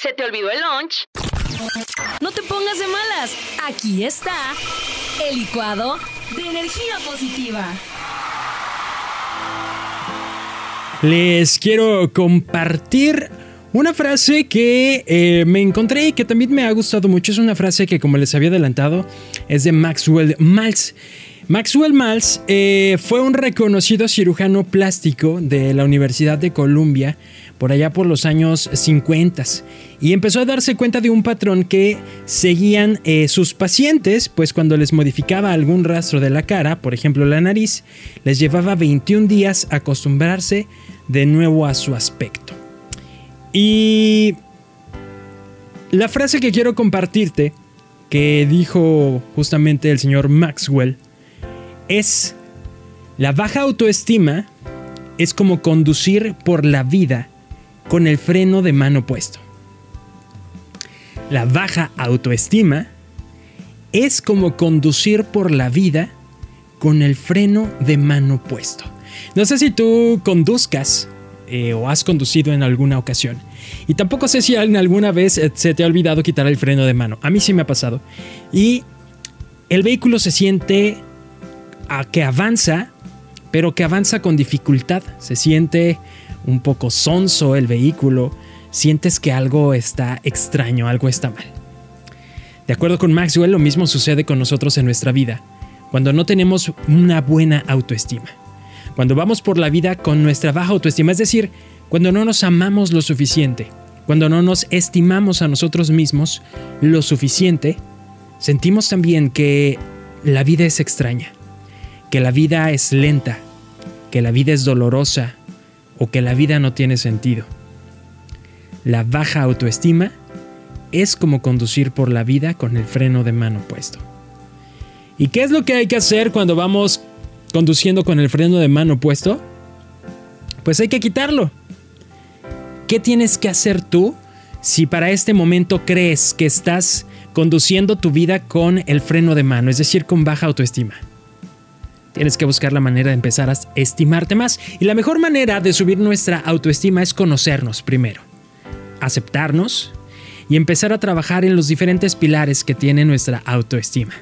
¿Se te olvidó el lunch? No te pongas de malas. Aquí está el licuado de energía positiva. Les quiero compartir una frase que eh, me encontré y que también me ha gustado mucho. Es una frase que, como les había adelantado, es de Maxwell Maltz. Maxwell Maltz eh, fue un reconocido cirujano plástico de la Universidad de Columbia por allá por los años 50 y empezó a darse cuenta de un patrón que seguían eh, sus pacientes, pues cuando les modificaba algún rastro de la cara, por ejemplo la nariz, les llevaba 21 días acostumbrarse de nuevo a su aspecto. Y la frase que quiero compartirte, que dijo justamente el señor Maxwell, es, la baja autoestima es como conducir por la vida con el freno de mano puesto. La baja autoestima es como conducir por la vida con el freno de mano puesto. No sé si tú conduzcas eh, o has conducido en alguna ocasión. Y tampoco sé si alguna vez eh, se te ha olvidado quitar el freno de mano. A mí sí me ha pasado. Y el vehículo se siente a que avanza, pero que avanza con dificultad. Se siente un poco sonso el vehículo. Sientes que algo está extraño, algo está mal. De acuerdo con Maxwell, lo mismo sucede con nosotros en nuestra vida, cuando no tenemos una buena autoestima. Cuando vamos por la vida con nuestra baja autoestima, es decir, cuando no nos amamos lo suficiente, cuando no nos estimamos a nosotros mismos lo suficiente, sentimos también que la vida es extraña que la vida es lenta, que la vida es dolorosa o que la vida no tiene sentido. La baja autoestima es como conducir por la vida con el freno de mano puesto. ¿Y qué es lo que hay que hacer cuando vamos conduciendo con el freno de mano puesto? Pues hay que quitarlo. ¿Qué tienes que hacer tú si para este momento crees que estás conduciendo tu vida con el freno de mano, es decir, con baja autoestima? Tienes que buscar la manera de empezar a estimarte más. Y la mejor manera de subir nuestra autoestima es conocernos primero, aceptarnos y empezar a trabajar en los diferentes pilares que tiene nuestra autoestima.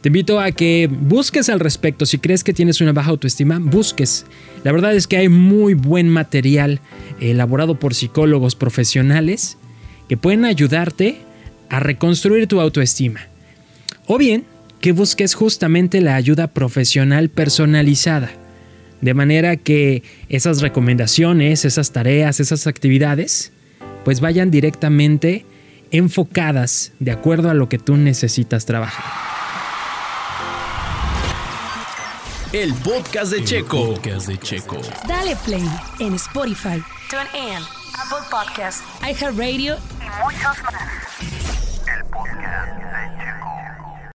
Te invito a que busques al respecto. Si crees que tienes una baja autoestima, busques. La verdad es que hay muy buen material elaborado por psicólogos profesionales que pueden ayudarte a reconstruir tu autoestima. O bien, que busques justamente la ayuda profesional personalizada. De manera que esas recomendaciones, esas tareas, esas actividades, pues vayan directamente enfocadas de acuerdo a lo que tú necesitas trabajar. El podcast de Checo. podcast de Checo. Dale play en Spotify, TuneIn, Apple Podcasts, iHeartRadio y muchos más.